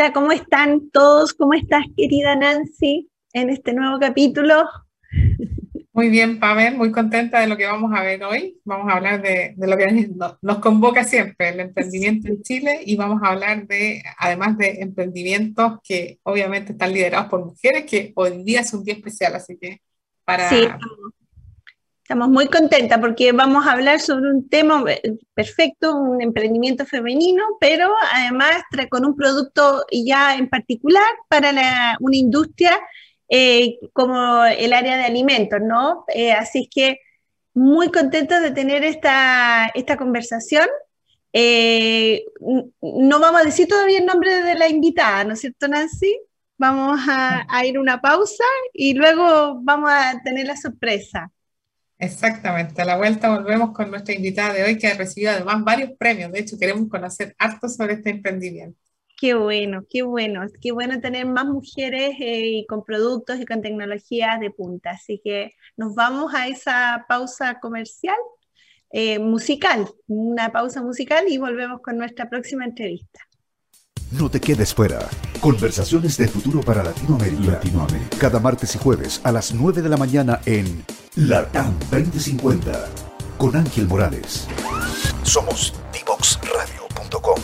Hola, ¿cómo están todos? ¿Cómo estás, querida Nancy, en este nuevo capítulo? Muy bien, Pamela, muy contenta de lo que vamos a ver hoy. Vamos a hablar de, lo que nos, convoca siempre, el emprendimiento en Chile, y vamos a hablar de, además de emprendimientos que obviamente están liderados por mujeres, que hoy día es un día especial, así que para... Sí, Estamos muy contentas porque vamos a hablar sobre un tema eh, perfecto, un emprendimiento femenino, pero además con un producto ya en particular para una industria eh, como el área de alimentos, ¿no? Eh, así es que muy contentos de tener esta, esta conversación. no vamos a decir todavía el nombre de la invitada, ¿no es cierto, Nancy? Vamos a, a ir una pausa y luego vamos a tener la sorpresa. Exactamente, a la vuelta volvemos con nuestra invitada de hoy que ha recibido además varios premios. De hecho, queremos conocer harto sobre este emprendimiento. Qué bueno, qué bueno, qué bueno tener más mujeres eh, con productos y con tecnologías de punta. Así que nos vamos a esa pausa comercial, eh, musical, una pausa musical y volvemos con nuestra próxima entrevista. No te quedes fuera. Conversaciones de futuro para Latinoamérica. Latinoamérica. Cada martes y jueves a las 9 de la mañana en Latam 2050 con Ángel Morales. Somos divoxradio.com.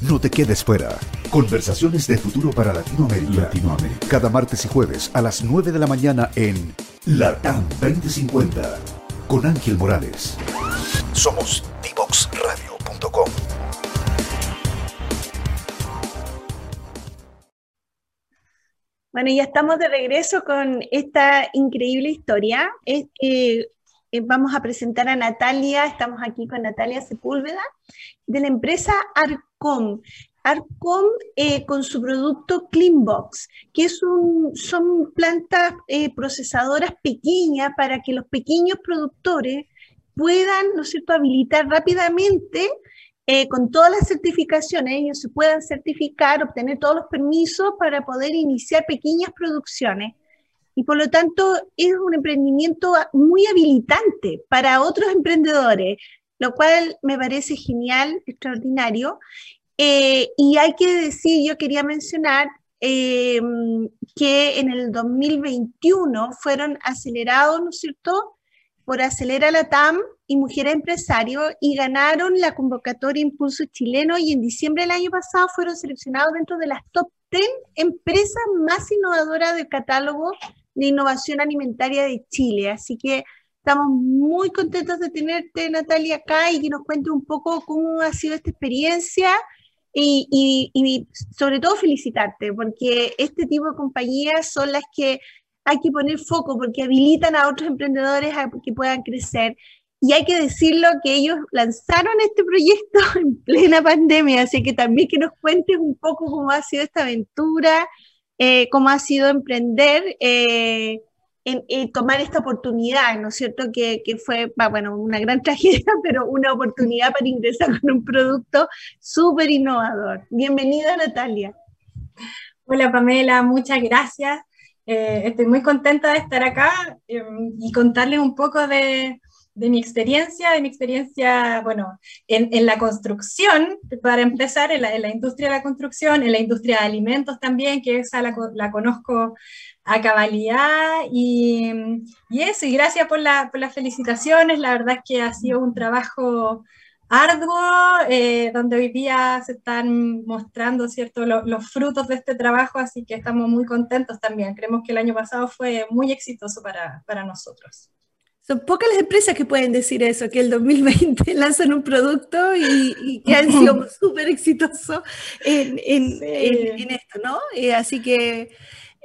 No te quedes fuera. Conversaciones de futuro para Latinoamérica. Latinoamérica. Cada martes y jueves a las 9 de la mañana en Latam 2050 con Ángel Morales. Somos divoxradio.com. Bueno, ya estamos de regreso con esta increíble historia. Es, eh, vamos a presentar a Natalia, estamos aquí con Natalia Sepúlveda, de la empresa Arcom. Arcom eh, con su producto Cleanbox, que es un, son plantas eh, procesadoras pequeñas para que los pequeños productores puedan, ¿no es habilitar rápidamente eh, con todas las certificaciones, ellos se puedan certificar, obtener todos los permisos para poder iniciar pequeñas producciones. Y por lo tanto es un emprendimiento muy habilitante para otros emprendedores, lo cual me parece genial, extraordinario. Eh, y hay que decir, yo quería mencionar eh, que en el 2021 fueron acelerados, ¿no es cierto?, por Acelera la TAM y Mujeres Empresarios y ganaron la convocatoria Impulso Chileno y en diciembre del año pasado fueron seleccionados dentro de las top 10 empresas más innovadoras del catálogo de innovación alimentaria de Chile. Así que estamos muy contentos de tenerte, Natalia, acá y que nos cuente un poco cómo ha sido esta experiencia y, sobre todo felicitarte, porque este tipo de compañías son las que hay que poner foco, porque habilitan a otros emprendedores a que puedan crecer. Y hay que decirlo que ellos lanzaron este proyecto en plena pandemia, así que también que nos cuentes un poco cómo ha sido esta aventura, eh, cómo ha sido emprender. Eh, en, tomar esta oportunidad, ¿no es cierto? Que, que fue, bueno, una gran tragedia, pero una oportunidad para ingresar con un producto súper innovador. Bienvenida, Natalia. Hola, Pamela, muchas gracias. Eh, estoy muy contenta de estar acá em, y contarles un poco de, de, mi experiencia, de mi experiencia, bueno, en, en la construcción, para empezar, en la, industria de la construcción, en la industria de alimentos también, que esa la, la conozco a cabalidad y, y, eso, y gracias por, la, por, las felicitaciones, la verdad es que ha sido un trabajo arduo, eh, donde hoy día se están mostrando ¿cierto? los frutos de este trabajo, así que estamos muy contentos también. Creemos que el año pasado fue muy exitoso para, para nosotros. Son pocas las empresas que pueden decir eso, que el 2020 lanzan un producto y, que han sido súper exitosos en, en, en, esto, ¿no? Eh, así que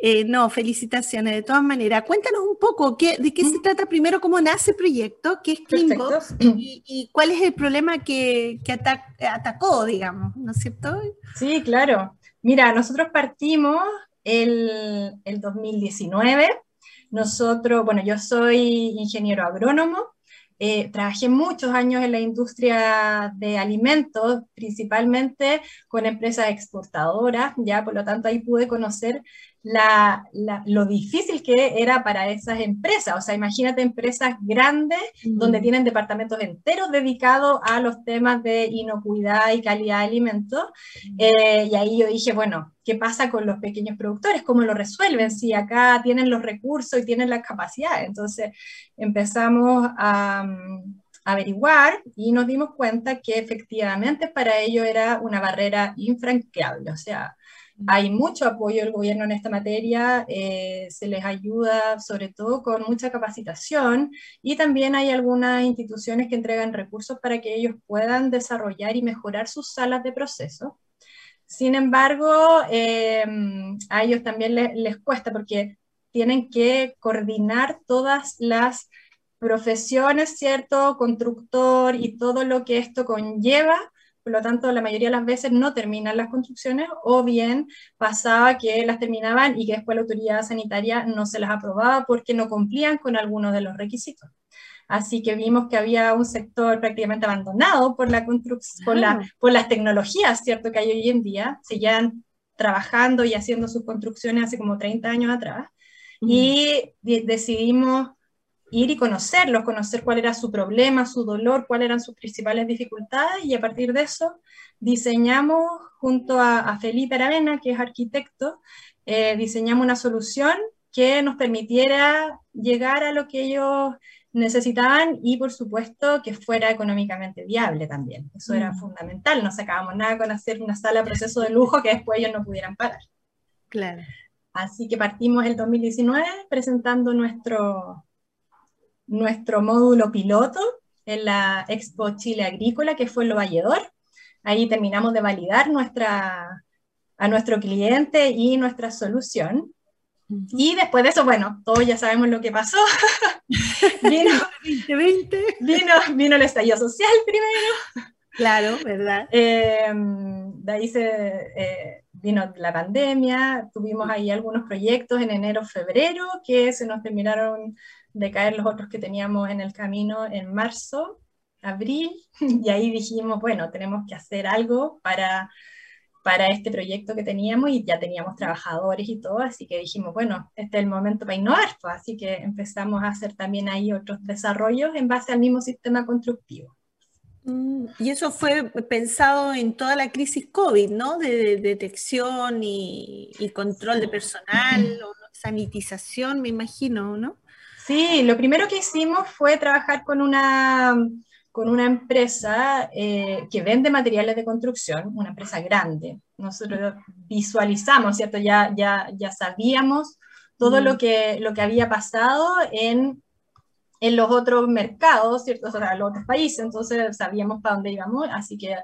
eh, no, felicitaciones de todas maneras. Cuéntanos un poco ¿qué, de qué se trata primero, cómo nace el proyecto, qué es Cleanbox y, y, cuál es el problema que, que atacó, digamos, ¿no es cierto? Sí, claro. Mira, nosotros partimos el, el 2019. Nosotros, bueno, yo soy ingeniero agrónomo, eh, trabajé muchos años en la industria de alimentos, principalmente con empresas exportadoras, ya por lo tanto ahí pude conocer lo difícil que era para esas empresas. O sea, imagínate empresas grandes donde mm. tienen departamentos enteros dedicados a los temas de inocuidad y calidad de alimentos. Mm. Eh, y ahí yo dije, bueno, ¿qué pasa con los pequeños productores? ¿Cómo lo resuelven? Si acá tienen los recursos y tienen la capacidad. Entonces empezamos a averiguar y nos dimos cuenta que efectivamente para ello era una barrera infranqueable. O sea, hay mucho apoyo del gobierno en esta materia, eh, se les ayuda sobre todo con mucha capacitación y también hay algunas instituciones que entregan recursos para que ellos puedan desarrollar y mejorar sus salas de proceso. Sin embargo, eh, a ellos también les cuesta porque tienen que coordinar todas las profesiones, ¿cierto? Constructor y todo lo que esto conlleva por lo tanto la mayoría de las veces no terminan las construcciones o bien pasaba que las terminaban y que después la autoridad sanitaria no se las aprobaba porque no cumplían con algunos de los requisitos. Así que vimos que había un sector prácticamente abandonado por, la por, la, por las tecnologías, ¿cierto? Que hay hoy en día, seguían trabajando y haciendo sus construcciones hace como 30 años atrás. Y decidimos ir y conocerlos, conocer cuál era su problema, su dolor, cuáles eran sus principales dificultades y a partir de eso diseñamos junto a, Felipe Aravena, que es arquitecto, eh, diseñamos una solución que nos permitiera llegar a lo que ellos necesitaban y por supuesto que fuera económicamente viable también. Eso era mm. fundamental, no sacábamos nada con hacer una sala proceso de lujo que después ellos no pudieran pagar. Claro. Así que partimos el 2019 presentando nuestro, nuestro módulo piloto en la Expo Chile Agrícola, que fue en Lo Valledor. Ahí terminamos de validar nuestra, a nuestro cliente y nuestra solución. Y después de eso, bueno, todos ya sabemos lo que pasó. vino, 2020. Vino, vino el estallido social primero. Claro, ¿verdad? Eh, de ahí se, eh, vino la pandemia, tuvimos ahí algunos proyectos en enero, febrero, que se nos terminaron de caer los otros que teníamos en el camino en marzo, abril, y ahí dijimos, bueno, tenemos que hacer algo para, para este proyecto que teníamos y ya teníamos trabajadores y todo, así que dijimos, bueno, este es el momento para innovar, pues, así que empezamos a hacer también ahí otros desarrollos en base al mismo sistema constructivo. Mm, y eso fue pensado en toda la crisis COVID, ¿no? De, detección y, y, control de personal, o sanitización, me imagino, ¿no? Sí, lo primero que hicimos fue trabajar con una, con una empresa eh, que vende materiales de construcción, una empresa grande. Nosotros visualizamos, ¿cierto? Ya, ya, ya sabíamos todo lo, que, lo que había pasado en, en los otros mercados, ¿cierto? O sea, en los otros países, entonces sabíamos para dónde íbamos, así que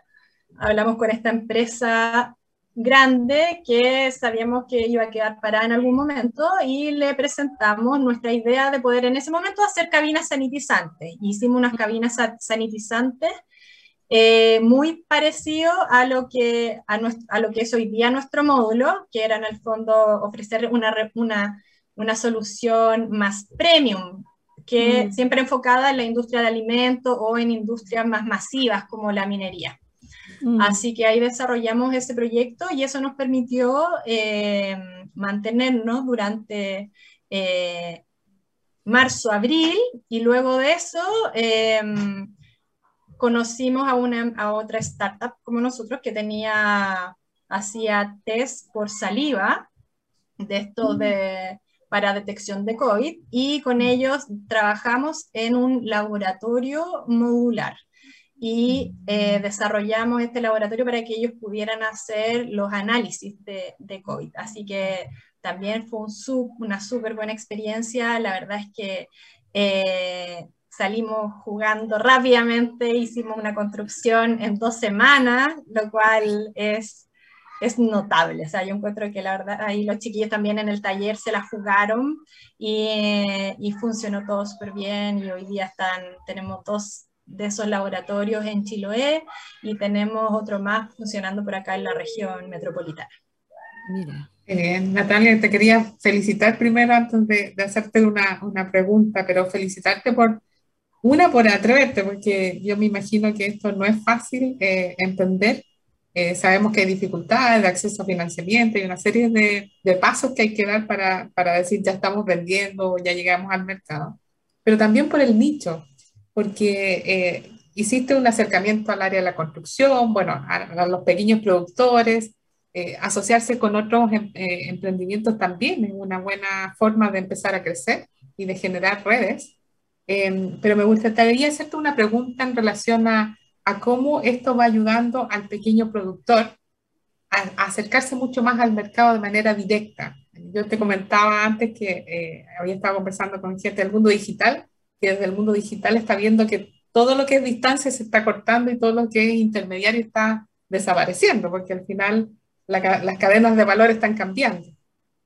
hablamos con esta empresa grande que sabíamos que iba a quedar parada en algún momento y le presentamos nuestra idea de poder en ese momento hacer cabinas sanitizantes. Hicimos unas cabinas sanitizantes eh, muy parecido a lo, que, a, lo que es hoy día nuestro módulo, que era en el fondo ofrecer una, una, una solución más premium, que mm. siempre enfocada en la industria de alimentos o en industrias más masivas como la minería. Mm. Así que ahí desarrollamos ese proyecto y eso nos permitió eh, mantenernos durante eh, marzo, abril y luego de eso em, conocimos a, una, a otra startup como nosotros que tenía, hacía test por saliva de esto de para detección de COVID y con ellos trabajamos en un laboratorio modular y eh, desarrollamos este laboratorio para que ellos pudieran hacer los análisis de, de COVID. Así que también fue un una súper buena experiencia. La verdad es que eh, salimos jugando rápidamente, hicimos una construcción en dos semanas, lo cual es, es notable. O sea, yo encuentro que la verdad, ahí los chiquillos también en el taller se la jugaron y, y funcionó todo súper bien y hoy día están, tenemos dos de esos laboratorios en Chiloé y tenemos otro más funcionando por acá en la región metropolitana. Mira. Eh, Natalia, te quería felicitar primero antes de, hacerte una, una, pregunta, pero felicitarte por, una, por atreverte, porque yo me imagino que esto no es fácil eh, entender Eh, sabemos que hay dificultades de acceso a financiamiento y una serie de, de pasos que hay que dar para, para, decir ya estamos vendiendo, ya llegamos al mercado, pero también por el nicho, porque eh, hiciste un acercamiento al área de la construcción, bueno, a, los pequeños productores, eh, asociarse con otros em, emprendimientos también es una buena forma de empezar a crecer y de generar redes. Em, pero me gustaría hacerte una pregunta en relación a a cómo esto va ayudando al pequeño productor a, acercarse mucho más al mercado de manera directa. Yo te comentaba antes que eh, había estado conversando con gente del mundo digital, que desde el mundo digital está viendo que todo lo que es distancia se está cortando y todo lo que es intermediario está desapareciendo, porque al final las cadenas de valor están cambiando.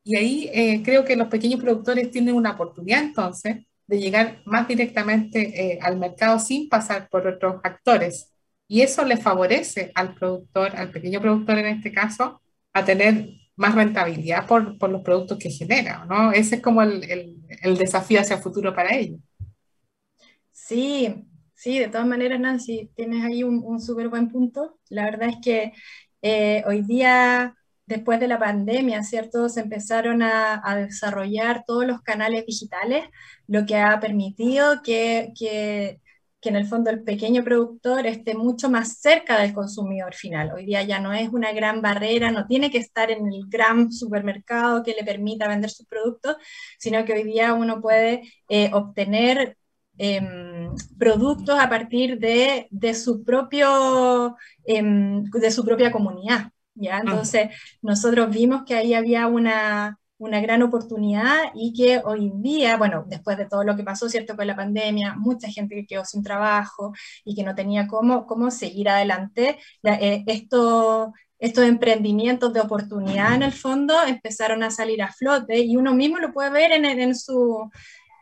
Y ahí eh, creo que los pequeños productores tienen una oportunidad entonces de llegar más directamente eh, al mercado sin pasar por otros actores. Y eso le favorece al productor, al pequeño productor en este caso, a tener más rentabilidad por, por los productos que genera, ¿no? Ese es como el, el, el desafío hacia el futuro para ellos. Sí, sí, de todas maneras, Nancy, tienes ahí un, un súper buen punto. La verdad es que eh, hoy día después de la pandemia, ¿cierto? Se empezaron a, desarrollar todos los canales digitales, lo que ha permitido que, que, en el fondo el pequeño productor esté mucho más cerca del consumidor final. Hoy día ya no es una gran barrera, no tiene que estar en el gran supermercado que le permita vender sus productos, sino que hoy día uno puede eh, obtener em, productos a partir de, de su, propio, em, de su propia comunidad. ¿ya? Entonces, nosotros vimos que ahí había una, una gran oportunidad y que hoy en día, bueno, después de todo lo que pasó, ¿cierto? Con la pandemia, mucha gente que quedó sin trabajo y que no tenía cómo, cómo seguir adelante, eh, esto, estos emprendimientos de oportunidad en el fondo empezaron a salir a flote y uno mismo lo puede ver en, en su,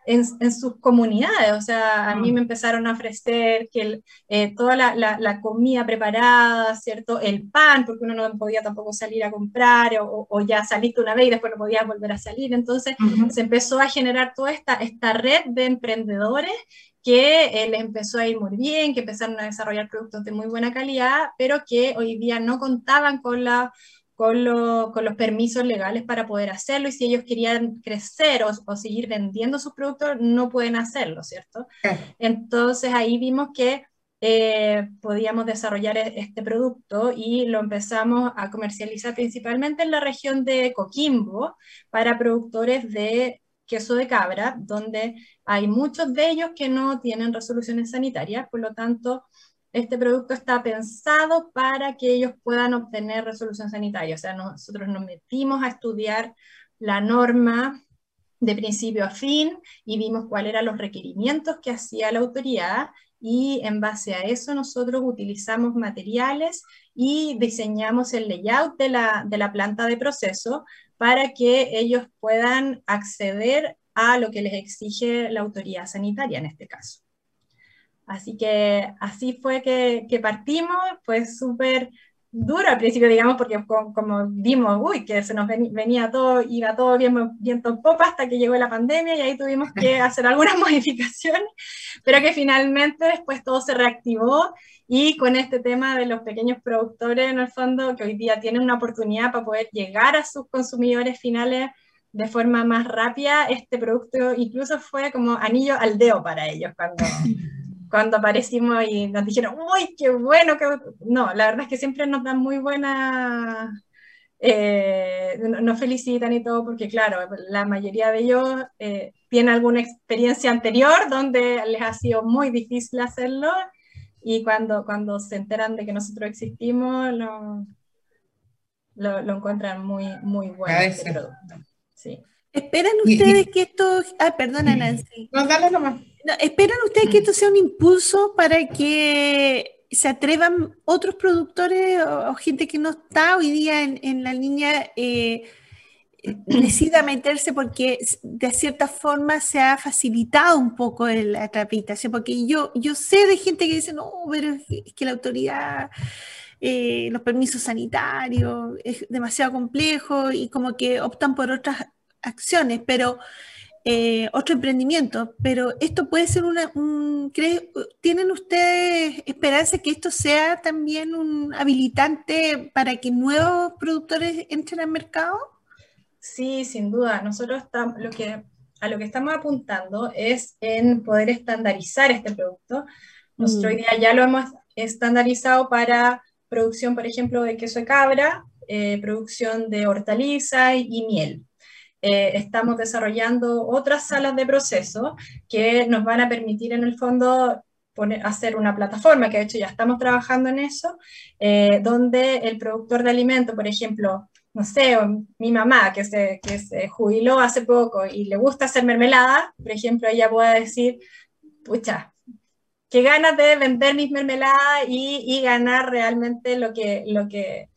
en, sus comunidades. O sea, a mí mm. me empezaron a ofrecer que eh, toda la, la, comida preparada, ¿cierto? El pan, porque uno no podía tampoco salir a comprar o, o ya saliste una vez y después no podías volver a salir. Entonces se empezó a generar toda esta, esta red de emprendedores que eh, les empezó a ir muy bien, que empezaron a desarrollar productos de muy buena calidad, pero que hoy día no contaban con la con, con, los permisos legales para poder hacerlo y si ellos querían crecer o, o seguir vendiendo sus productos, no pueden hacerlo, ¿cierto? Entonces ahí vimos que eh, podíamos desarrollar e, este producto y lo empezamos a comercializar principalmente en la región de Coquimbo para productores de queso de cabra, donde hay muchos de ellos que no tienen resoluciones sanitarias, por lo tanto, este producto está pensado para que ellos puedan obtener resolución sanitaria. O sea, nosotros nos metimos a estudiar la norma de principio a fin y vimos cuáles eran los requerimientos que hacía la autoridad y en base a eso nosotros utilizamos materiales y diseñamos el layout de la, de la planta de proceso para que ellos puedan acceder a lo que les exige la autoridad sanitaria en este caso. Así que así fue que, partimos, fue súper duro al principio, digamos, porque como, vimos, uy, que se nos venía todo, iba todo bien, viento popa hasta que llegó la pandemia y ahí tuvimos que hacer algunas modificaciones, pero que finalmente después todo se reactivó y con este tema de los pequeños productores, en el fondo, que hoy día tienen una oportunidad para poder llegar a sus consumidores finales de forma más rápida, este producto incluso fue como anillo al dedo para ellos cuando cuando aparecimos y nos dijeron, uy, qué bueno, que... no, la verdad es que siempre nos dan muy buena, eh, nos felicitan y todo, porque claro, la mayoría de ellos eh, tienen alguna experiencia anterior donde les ha sido muy difícil hacerlo y cuando, cuando se enteran de que nosotros existimos, lo, lo, encuentran muy, muy bueno. Este producto. Sí. ¿Esperan ustedes que esto... Ah, perdona Nancy. No, dale nomás. ¿Esperan ustedes que esto sea un impulso para que se atrevan otros productores o, gente que no está hoy día en, la línea eh, decida meterse porque de cierta forma se ha facilitado un poco la tramitación? Porque yo, yo sé de gente que dice, no, pero es que la autoridad... Eh, los permisos sanitarios, es demasiado complejo y como que optan por otras acciones, pero eh, otro emprendimiento, pero esto puede ser una, un, ¿tienen ustedes esperanza que esto sea también un habilitante para que nuevos productores entren al mercado? Sí, sin duda. Nosotros estamos, lo que, a lo que estamos apuntando es en poder estandarizar este producto. Hoy mm. día ya lo hemos estandarizado para producción, por ejemplo, de queso de cabra, eh, producción de hortaliza y miel. Eh, estamos desarrollando otras salas de proceso que nos van a permitir en el fondo poner, hacer una plataforma, que de hecho ya estamos trabajando en eso, eh, donde el productor de alimento, por ejemplo, no sé, mi mamá que se, que se jubiló hace poco y le gusta hacer mermelada, por ejemplo, ella puede decir, pucha, qué ganas de vender mis mermeladas y, y ganar realmente lo que, lo que,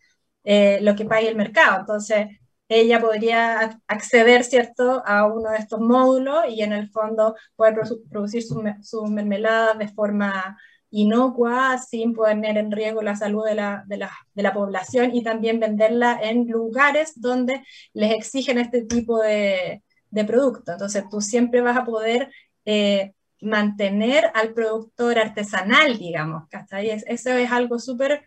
eh, lo que pague el mercado. Entonces, ella podría acceder, ¿cierto?, a uno de estos módulos y en el fondo poder producir sus su mermeladas de forma inocua, sin poner en riesgo la salud de la, de, la, de la, población y también venderla en lugares donde les exigen este tipo de, de producto. Entonces tú siempre vas a poder eh, mantener al productor artesanal, digamos, eso es algo súper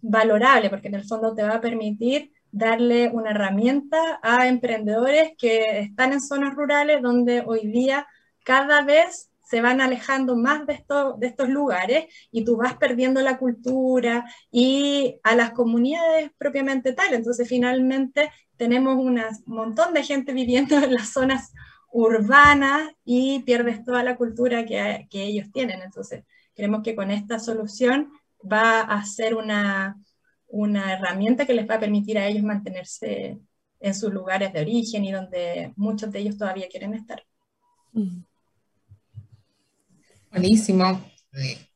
valorable porque en el fondo te va a permitir darle una herramienta a emprendedores que están en zonas rurales donde hoy día cada vez se van alejando más de, estos lugares y tú vas perdiendo la cultura y a las comunidades propiamente tal. Entonces finalmente tenemos un montón de gente viviendo en las zonas urbanas y pierdes toda la cultura que, que ellos tienen. Entonces creemos que con esta solución va a ser una, una herramienta que les va a permitir a ellos mantenerse en sus lugares de origen y donde muchos de ellos todavía quieren estar. Buenísimo.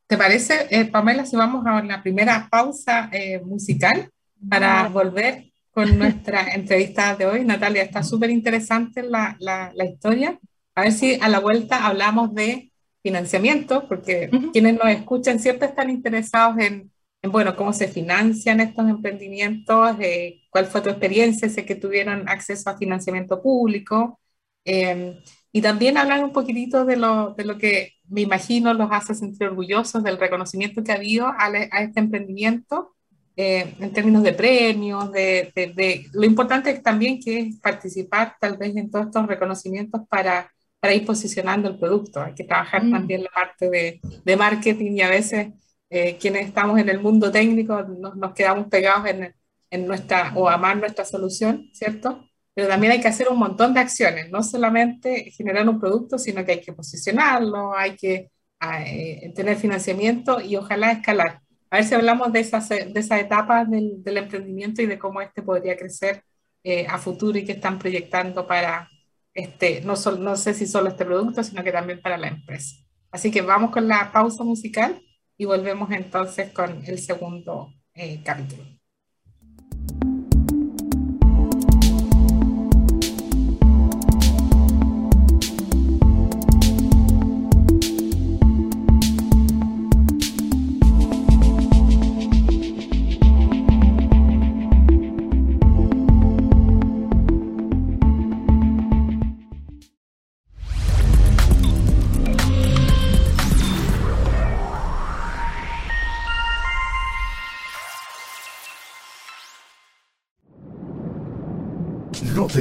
¿Te parece, eh, Pamela, si vamos a la primera pausa eh, musical para volver con nuestra entrevista de hoy? Natalia, está súper interesante la, la, la, historia. A ver si a la vuelta hablamos de financiamiento, porque quienes nos escuchan siempre están interesados en bueno, cómo se financian estos emprendimientos, eh, cuál fue tu experiencia, sé que tuvieron acceso a financiamiento público, em, y también hablar un poquitito de lo, de lo que me imagino los hace sentir orgullosos del reconocimiento que ha habido a, este emprendimiento eh, en términos de premios, de, de, lo importante también que es participar tal vez en todos estos reconocimientos para, para ir posicionando el producto. Hay que trabajar mm. también la parte de, de marketing y a veces eh, quienes estamos en el mundo técnico nos, nos quedamos pegados en, en, nuestra, o amar nuestra solución, ¿cierto? Pero también hay que hacer un montón de acciones, no solamente generar un producto, sino que hay que posicionarlo, hay que eh, tener financiamiento y ojalá escalar. A ver si hablamos de esas, de esas etapas del, del emprendimiento y de cómo este podría crecer eh, a futuro y que están proyectando para, este, no, no sé si solo este producto, sino que también para la empresa. Así que vamos con la pausa musical y volvemos entonces con el segundo eh, capítulo.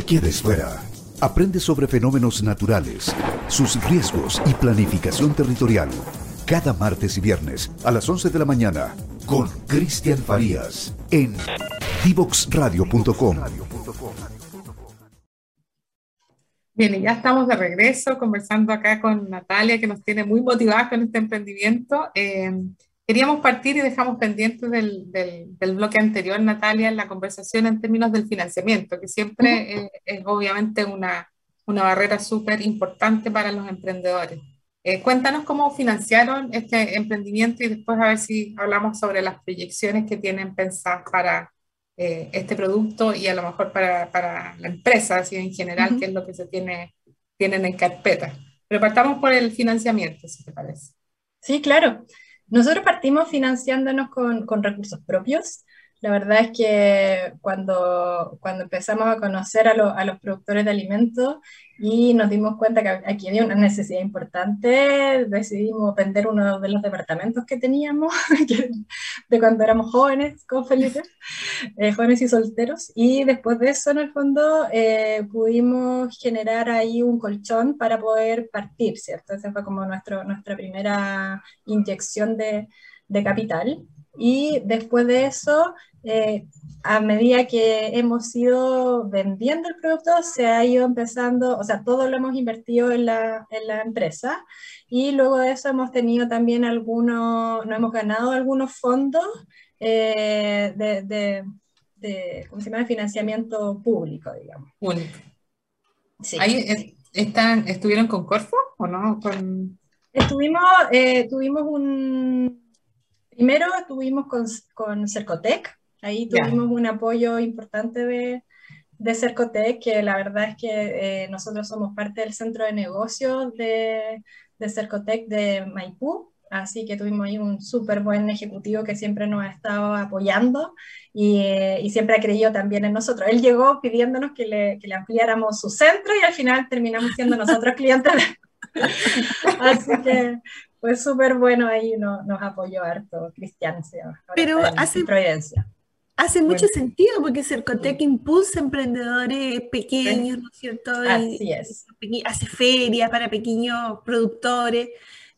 Quedes fuera. Aprende sobre fenómenos naturales, sus riesgos y planificación territorial. Cada martes y viernes a las 11 de la mañana con Cristian Farías en divoxradio.com. Bien, y ya estamos de regreso conversando acá con Natalia, que nos tiene muy motivadas con este emprendimiento. Eh, Queríamos partir y dejamos pendientes del, del, bloque anterior, Natalia, en la conversación en términos del financiamiento, que siempre es, obviamente una, una barrera súper importante para los emprendedores. Eh, cuéntanos cómo financiaron este emprendimiento y después a ver si hablamos sobre las proyecciones que tienen pensadas para eh, este producto y a lo mejor para, para la empresa, así en general, qué es lo que se tiene, tienen en carpeta. Pero partamos por el financiamiento, si te parece. Sí, claro. Nosotros partimos financiándonos con, recursos propios. La verdad es que cuando, cuando empezamos a conocer a, a los productores de alimentos y nos dimos cuenta que aquí había una necesidad importante, decidimos vender uno de los departamentos que teníamos de cuando éramos jóvenes con Felipe, eh, jóvenes y solteros, y después de eso en el fondo eh, pudimos generar ahí un colchón para poder partir, ¿cierto? Esa fue como nuestro, nuestra primera inyección de, de capital. Y después de eso, eh, a medida que hemos ido vendiendo el producto, se ha ido empezando, o sea, todo lo hemos invertido en la, en la empresa y luego de eso hemos tenido también algunos, no hemos ganado algunos fondos eh, de, de, de, ¿cómo se llama? financiamiento público, digamos. Único. Sí. ¿Ahí están, estuvieron con Corfo o no? Con... Estuvimos, eh, tuvimos un Primero estuvimos con, con Cercotec, ahí tuvimos un apoyo importante de, de Cercotec, que la verdad es que eh, nosotros somos parte del centro de negocios de, de Cercotec de Maipú, así que tuvimos ahí un súper buen ejecutivo que siempre nos ha estado apoyando y, eh, y, siempre ha creído también en nosotros. Él llegó pidiéndonos que le, que le ampliáramos su centro y al final terminamos siendo nosotros clientes. así que fue súper bueno ahí, no, nos apoyó harto Cristian. Pero hace, hace mucho sentido porque Cercotec impulsa emprendedores pequeños, ¿no es cierto? Así es. hace ferias para pequeños productores.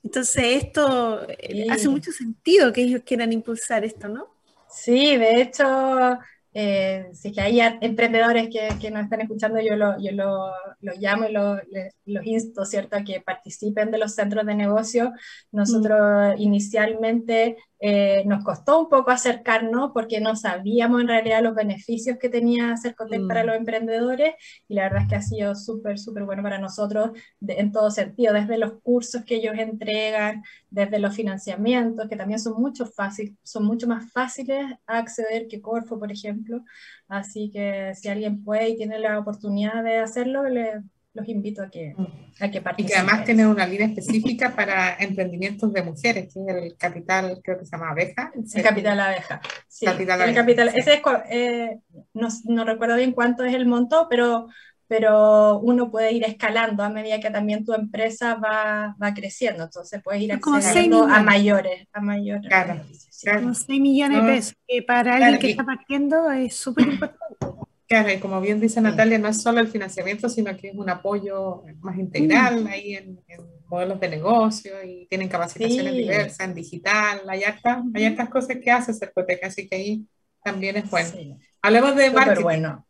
Entonces esto eh, hace mucho sentido que ellos quieran impulsar esto, ¿no? Sí, de hecho, eh, si es que hay emprendedores que, que, nos están escuchando, yo lo, yo lo, lo llamo y lo, los insto, ¿cierto?, a que participen de los centros de negocio. Nosotros mm. inicialmente eh, nos costó un poco acercarnos porque no sabíamos en realidad los beneficios que tenía Cercotec para mm. los emprendedores y la verdad es que ha sido súper, súper bueno para nosotros en todo sentido, desde los cursos que ellos entregan, desde los financiamientos, que también son mucho, fácil, son mucho más fáciles a acceder que Corfo, por ejemplo. Así que si alguien puede y tiene la oportunidad de hacerlo, le los invito a que, a que participen. Y que además tienen una línea específica para emprendimientos de mujeres, que es el capital, creo que se llama Abeja. El capital Abeja. Sí, capital el capital, ese es, eh, no, no, recuerdo bien cuánto es el monto, pero, pero uno puede ir escalando a medida que también tu empresa va, va creciendo, entonces puedes ir accediendo a mayores. A mayores claro, claro. 6 millones de pesos, que para alguien que está partiendo es súper importante. Claro, y como bien dice Natalia, no es solo el financiamiento, sino que es un apoyo más integral mm. ahí en, modelos de negocio y tienen capacitaciones diversas en digital, hay hartas, hay cosas que hace Cercotec, así que ahí también es bueno. Hablemos de marketing. Bueno.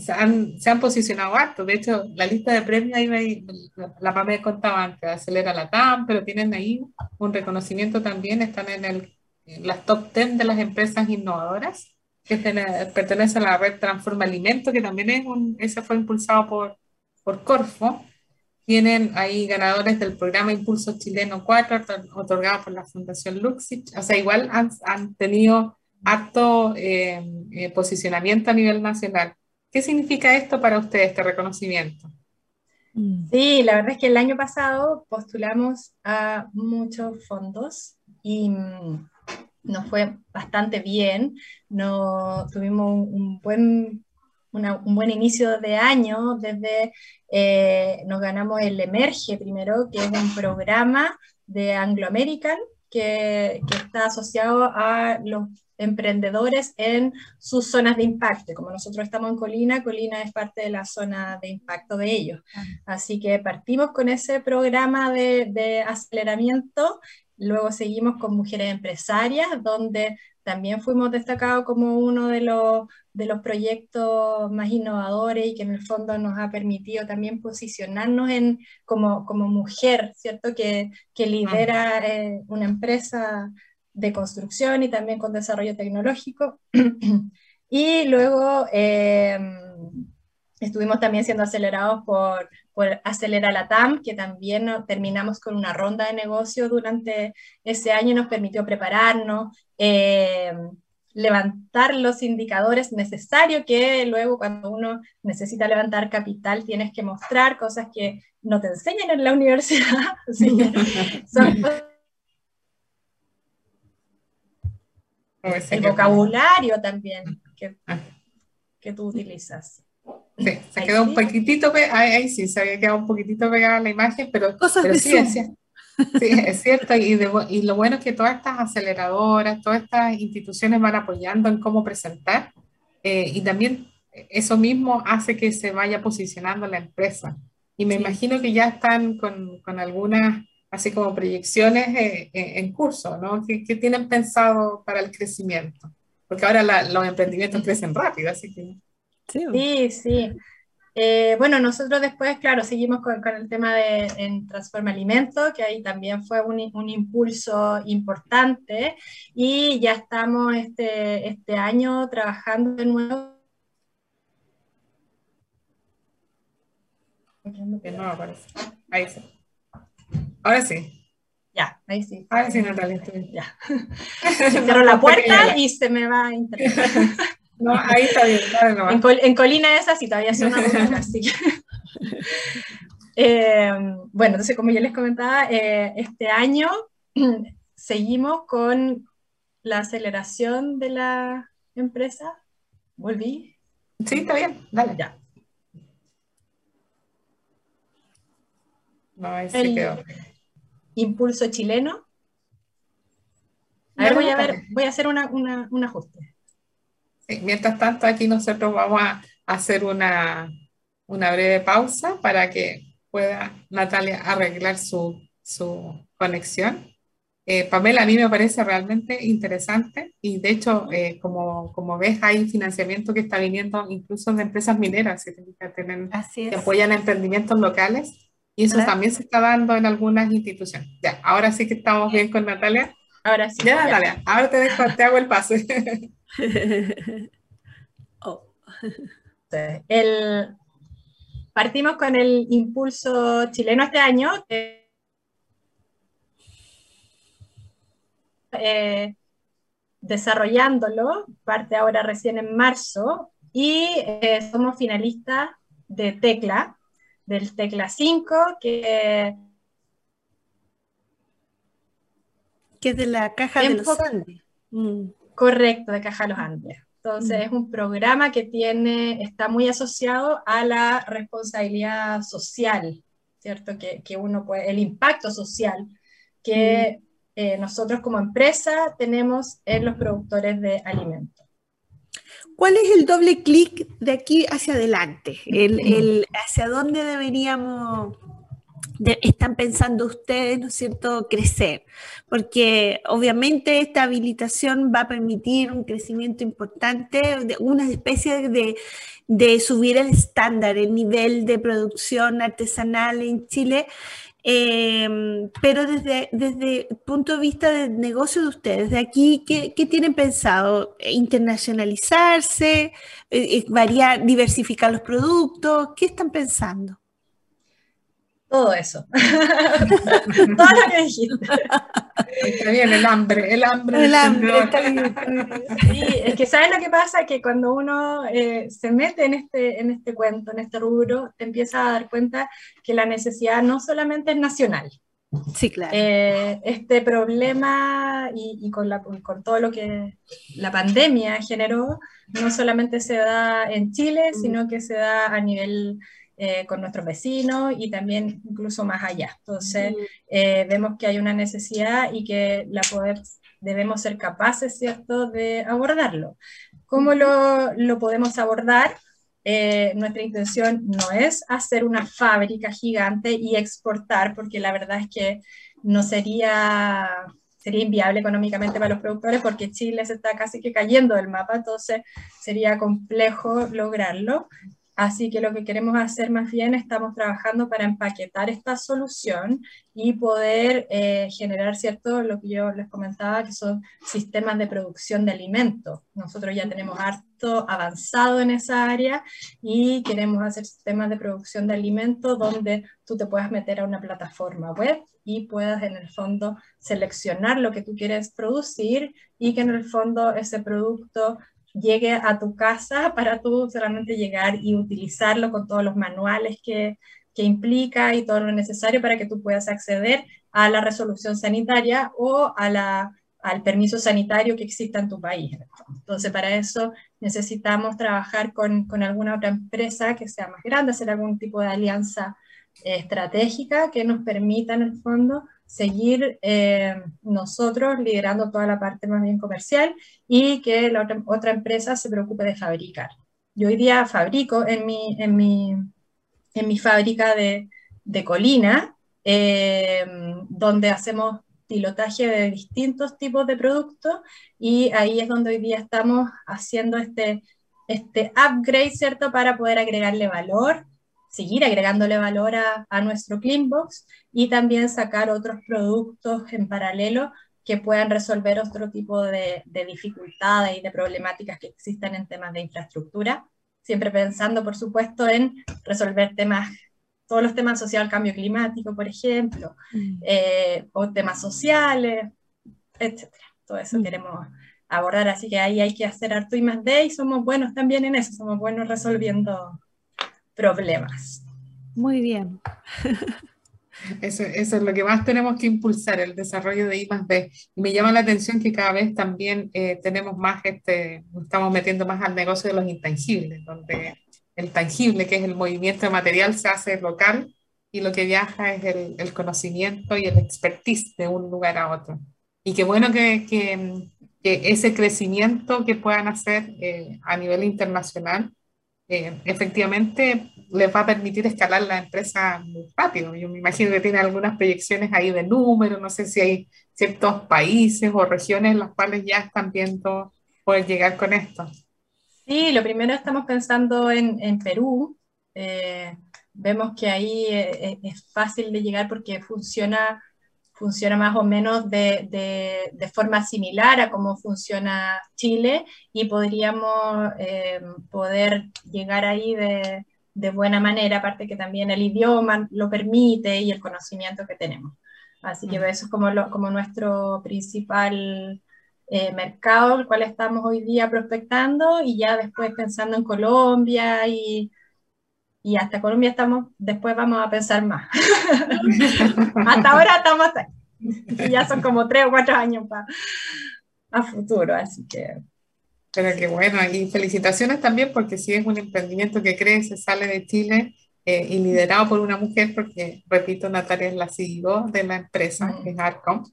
se han posicionado harto, de hecho, la lista de premios ahí me, la PAME contaba antes, acelera la TAM, pero tienen ahí un reconocimiento también, están en, el, en las top 10 de las empresas innovadoras que pertenece a la red Transforma Alimento, que también es un, ese fue impulsado por, por Corfo. Tienen ahí ganadores del programa Impulso Chileno 4, otorgado por la Fundación Luxich. O sea, igual han, han tenido alto eh, eh, posicionamiento a nivel nacional. ¿Qué significa esto para ustedes, este reconocimiento? Sí, la verdad es que el año pasado postulamos a muchos fondos y mm, nos fue bastante bien, no, tuvimos un buen, un buen inicio de año, desde eh, nos ganamos el Emerge primero, que es un programa de Anglo American que, que está asociado a los emprendedores en sus zonas de impacto. Como nosotros estamos en Colina, Colina es parte de la zona de impacto de ellos. Así que partimos con ese programa de, de aceleramiento Luego seguimos con Mujeres Empresarias, donde también fuimos destacados como uno de los, de los proyectos más innovadores y que en el fondo nos ha permitido también posicionarnos en, como, como mujer, ¿cierto? Que, que lidera eh, una empresa de construcción y también con desarrollo tecnológico. y luego eh, estuvimos también siendo acelerados por por Acelera la TAM, que también terminamos con una ronda de negocio durante ese año, nos permitió prepararnos, eh, levantar los indicadores necesarios que luego cuando uno necesita levantar capital tienes que mostrar cosas que no te enseñan en la universidad. el vocabulario también que, ah. que tú utilizas. Sí, se quedó un poquitito, ahí, sí, se había quedado un poquitito pegada la imagen, pero, Cosas pero sí, es, sí, es cierto, y, y, lo bueno es que todas estas aceleradoras, todas estas instituciones van apoyando en cómo presentar, eh, y también eso mismo hace que se vaya posicionando la empresa. Y me imagino que ya están con, con algunas, así como proyecciones eh, eh, en curso, ¿no? ¿Qué, ¿Qué, tienen pensado para el crecimiento? Porque ahora los emprendimientos crecen rápido, así que... Sí, sí. Eh, bueno, nosotros después, claro, seguimos con, el tema de en Transforma Alimento, que ahí también fue un, un, impulso importante y ya estamos este, este año trabajando de nuevo. No. Ahí sí. Ahora sí. Ya, ahí sí. Ahora sí, Natalia, Ya. Cierro la puerta y se me va a internet. No, ahí está bien. En, Colina esa sí todavía suena así. eh, bueno, entonces como ya les comentaba, eh, este año seguimos con la aceleración de la empresa. ¿Volví? Sí, está bien, dale. Ya. No, ahí se quedó. Impulso chileno. A ver, voy a ver, voy a hacer una, una, un ajuste mientras tanto, aquí nosotros vamos a hacer una, una breve pausa para que pueda Natalia arreglar su, su conexión. Eh, Pamela, a mí me parece realmente interesante y de hecho, eh, como, como, ves, hay financiamiento que está viniendo incluso de empresas mineras que, tienen, que apoyan emprendimientos locales y eso también se está dando en algunas instituciones. Ya, ahora sí que estamos bien con Natalia. Ahora sí. Ya, Natalia, ahora te, dejo, te hago el pase. Oh. el, partimos con el impulso chileno este año. Eh, desarrollándolo, parte ahora recién en marzo, y eh, somos finalistas de Tecla, del Tecla 5, que... Que es de la caja de los Andes. Mm. Correcto, de Caja Los Andes. Entonces es un programa que tiene, está muy asociado a la responsabilidad social, ¿cierto? Que, que uno puede, el impacto social que eh, nosotros como empresa tenemos en los productores de alimentos. ¿Cuál es el doble clic de aquí hacia adelante? El, el, ¿Hacia dónde deberíamos están pensando ustedes, ¿no es cierto?, crecer, porque obviamente esta habilitación va a permitir un crecimiento importante, una especie de, de subir el estándar, el nivel de producción artesanal en Chile, em, pero desde, desde el punto de vista del negocio de ustedes, de aquí, ¿qué, qué tienen pensado? ¿Internacionalizarse? Eh, eh, ¿Variar, diversificar los productos? ¿Qué están pensando? Todo eso. todo lo que dijiste. Está bien, el hambre, el hambre. El hambre, Sí, es que sabes lo que pasa, que cuando uno eh, se mete en este, en este cuento, en este rubro, te empieza a dar cuenta que la necesidad no solamente es nacional. Sí, claro. Eh, este problema y, y con, la, con todo lo que la pandemia generó, no solamente se da en Chile, sino que se da a nivel eh, con nuestros vecinos y también incluso más allá. Entonces, eh, vemos que hay una necesidad y que la poder, debemos ser capaces, ¿cierto?, de abordarlo. ¿Cómo lo, lo podemos abordar? Eh, nuestra intención no es hacer una fábrica gigante y exportar, porque la verdad es que no sería, sería inviable económicamente para los productores, porque Chile se está casi que cayendo del mapa, entonces sería complejo lograrlo. Así que lo que queremos hacer más bien, estamos trabajando para empaquetar esta solución y poder eh, generar, ¿cierto? Lo que yo les comentaba, que son sistemas de producción de alimentos. Nosotros ya tenemos harto avanzado en esa área y queremos hacer sistemas de producción de alimentos donde tú te puedas meter a una plataforma web y puedas en el fondo seleccionar lo que tú quieres producir y que en el fondo ese producto llegue a tu casa para tú solamente llegar y utilizarlo con todos los manuales que, que implica y todo lo necesario para que tú puedas acceder a la resolución sanitaria o a la, al permiso sanitario que exista en tu país. Entonces, para eso necesitamos trabajar con, con, alguna otra empresa que sea más grande, hacer algún tipo de alianza eh, estratégica que nos permita, en el fondo, seguir eh, nosotros liderando toda la parte más bien comercial y que la otra, otra, empresa se preocupe de fabricar. Yo hoy día fabrico en mi, en mi, en mi fábrica de, de Colina, eh, donde hacemos pilotaje de distintos tipos de productos y ahí es donde hoy día estamos haciendo este, este upgrade, ¿cierto? Para poder agregarle valor seguir agregándole valor a, a nuestro Cleanbox y también sacar otros productos en paralelo que puedan resolver otro tipo de, de, dificultades y de problemáticas que existen en temas de infraestructura, siempre pensando, por supuesto, en resolver temas, todos los temas asociados al cambio climático, por ejemplo, mm. eh, o temas sociales, etcétera. Todo eso mm. queremos abordar, así que ahí hay que hacer harto y más de, y somos buenos también en eso, somos buenos resolviendo problemas. Muy bien. Eso, eso, es lo que más tenemos que impulsar, el desarrollo de I más. Y me llama la atención que cada vez también eh, tenemos más, este, estamos metiendo más al negocio de los intangibles, donde el tangible, que es el movimiento material, se hace local y lo que viaja es el, el conocimiento y el expertise de un lugar a otro. Y qué bueno que, que, que ese crecimiento que puedan hacer eh, a nivel internacional eh, efectivamente les va a permitir escalar la empresa muy rápido. Yo me imagino que tiene algunas proyecciones ahí de números, no sé si hay ciertos países o regiones en los cuales ya están viendo poder llegar con esto. Sí, lo primero estamos pensando en, en Perú. Eh, vemos que ahí eh, es fácil de llegar porque funciona funciona más o menos de, de, forma similar a cómo funciona Chile y podríamos eh, poder llegar ahí de, de, buena manera, aparte que también el idioma lo permite y el conocimiento que tenemos. Así que eso es como, lo, como nuestro principal eh, mercado, el cual estamos hoy día prospectando y ya después pensando en Colombia y y hasta Colombia estamos, después vamos a pensar más. hasta ahora estamos ya son como tres o cuatro años para a futuro, así que... Pero qué bueno, y felicitaciones también porque si es un emprendimiento que crece, sale de Chile eh, y liderado por una mujer, porque repito, Natalia es la CEO de la empresa, mm. que es Arcom,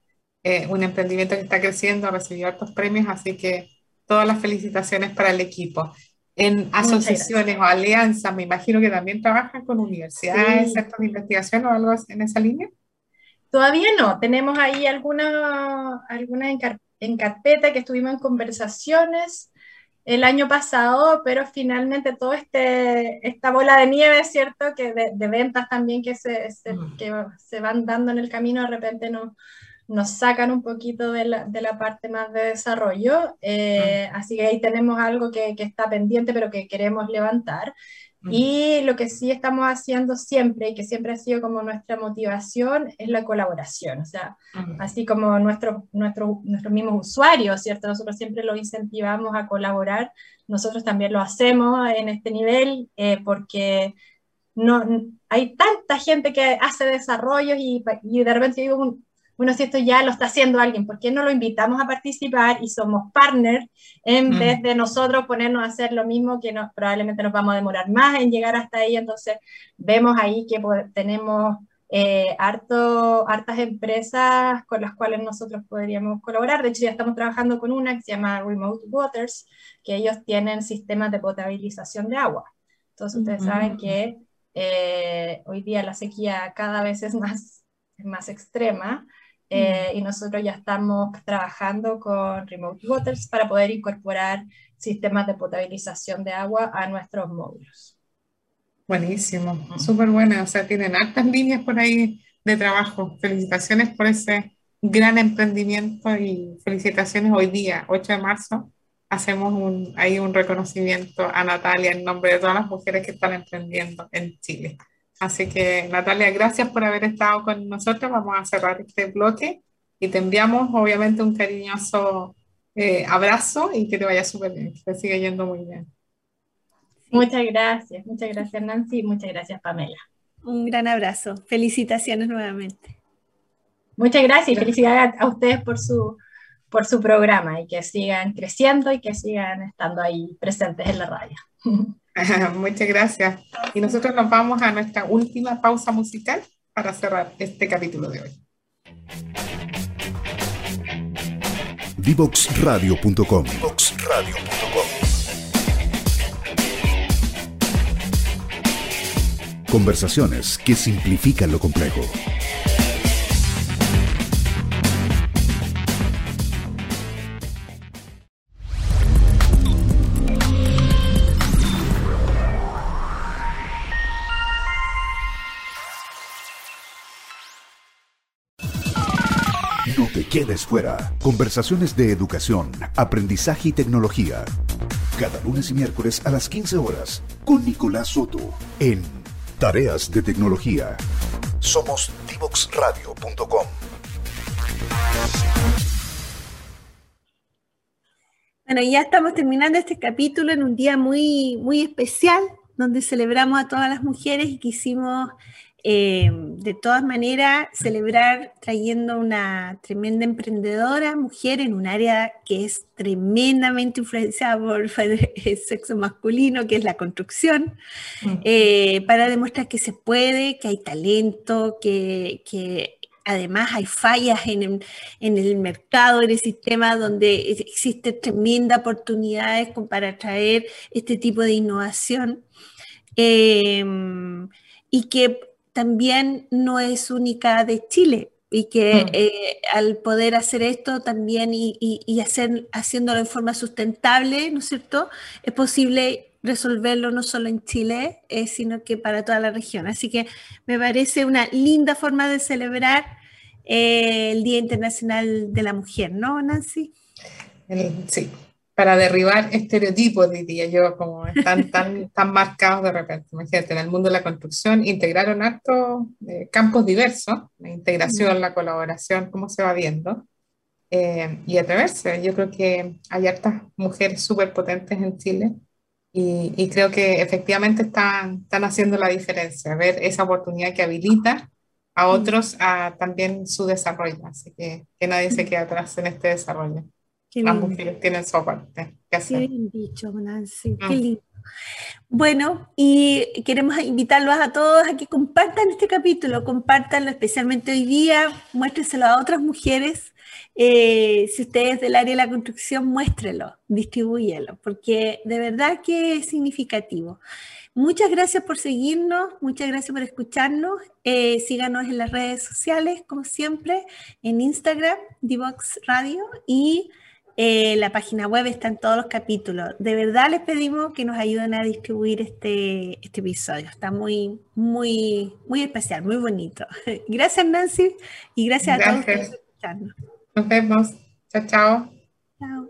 eh, un emprendimiento que está creciendo, ha recibido altos premios, así que todas las felicitaciones para el equipo. En asociaciones o alianzas, me imagino que también trabajan con universidades, centros de investigación o algo en esa línea. Todavía no, tenemos ahí alguna, alguna en, carpeta que estuvimos en conversaciones el año pasado, pero finalmente todo este, esta bola de nieve, ¿cierto? Que de, ventas también que se, mm. que se van dando en el camino, de repente no, nos sacan un poquito de la, de la parte más de desarrollo, eh, así que ahí tenemos algo que, que, está pendiente, pero que queremos levantar. Y lo que sí estamos haciendo siempre, y que siempre ha sido como nuestra motivación, es la colaboración. O sea, así como nuestros nuestro, nuestros mismos usuarios, ¿cierto? Nosotros siempre los incentivamos a colaborar, nosotros también lo hacemos en este nivel, eh, porque no, hay tanta gente que hace desarrollos y, y de repente digo, bueno, si esto ya lo está haciendo alguien, ¿por qué no lo invitamos a participar y somos partners en mm. vez de nosotros ponernos a hacer lo mismo que nos, probablemente nos vamos a demorar más en llegar hasta ahí? Entonces, vemos ahí que tenemos eh, harto, hartas empresas con las cuales nosotros podríamos colaborar. De hecho, ya estamos trabajando con una que se llama Remote Waters, que ellos tienen sistemas de potabilización de agua. Entonces, ustedes saben que eh, hoy día la sequía cada vez es más, más extrema. Eh, y nosotros ya estamos trabajando con Remote Waters para poder incorporar sistemas de potabilización de agua a nuestros módulos. Buenísimo, súper bueno. O sea, tienen altas líneas por ahí de trabajo. Felicitaciones por ese gran emprendimiento y felicitaciones hoy día, 8 de marzo. Hacemos un, ahí un reconocimiento a Natalia en nombre de todas las mujeres que están emprendiendo en Chile. Así que Natalia, gracias por haber estado con nosotros. Vamos a cerrar este bloque y te enviamos obviamente un cariñoso eh, abrazo y que te vaya súper bien, que te siga yendo muy bien. Muchas gracias, muchas gracias Nancy y muchas gracias Pamela. Un gran abrazo, felicitaciones nuevamente. Muchas gracias y felicidades a, ustedes por su, por su programa y que sigan creciendo y que sigan estando ahí presentes en la radio. Muchas gracias. Y nosotros nos vamos a nuestra última pausa musical para cerrar este capítulo de hoy. Divoxradio.com Conversaciones que simplifican lo complejo. Fuera. Conversaciones de educación, aprendizaje y tecnología. Cada lunes y miércoles a las 15 horas con Nicolás Soto en Tareas de Tecnología. Somos divoxradio.com. Bueno, ya estamos terminando este capítulo en un día muy, muy especial, donde celebramos a todas las mujeres y quisimos eh, de todas maneras, celebrar trayendo una tremenda emprendedora, mujer en un área que es tremendamente influenciada por el sexo masculino, que es la construcción, eh, para demostrar que se puede, que hay talento, que, además hay fallas en el, mercado, en el sistema, donde existen tremendas oportunidades para traer este tipo de innovación. Eh, y que también no es única de Chile y que mm. eh, al poder hacer esto también y, hacer, haciéndolo en forma sustentable, ¿no es cierto? Es posible resolverlo no solo en Chile, eh, sino que para toda la región. Así que me parece una linda forma de celebrar eh, el Día Internacional de la Mujer, ¿no, Nancy? sí, para derribar estereotipos, diría yo, como están tan, tan marcados de repente. Imagínate, en el mundo de la construcción integraron hartos eh, campos diversos, la integración, la colaboración, cómo se va viendo, eh, y atreverse. Yo creo que hay hartas mujeres súper potentes en Chile y, y, creo que efectivamente están, están haciendo la diferencia, ver esa oportunidad que habilita a otros a también su desarrollo, así que que nadie se quede atrás en este desarrollo. Qué mujeres tienen su parte. Qué bien dicho, Nancy. Qué mm. lindo. Bueno, y queremos invitarlos a todos a que compartan este capítulo, compártanlo especialmente hoy día, muéstrenselo a otras mujeres. Eh, si ustedes es del área de la construcción, muéstrelo, distribúyelo, porque de verdad que es significativo. Muchas gracias por seguirnos, muchas gracias por escucharnos. Eh, síganos en las redes sociales, como siempre, en Instagram, Divox Radio y eh, la página web están todos los capítulos. De verdad les pedimos que nos ayuden a distribuir este, este episodio. Está muy, muy, muy especial, muy bonito. Gracias, Nancy, y gracias, a todos por escucharnos. Nos vemos. Chao, chao. Chao.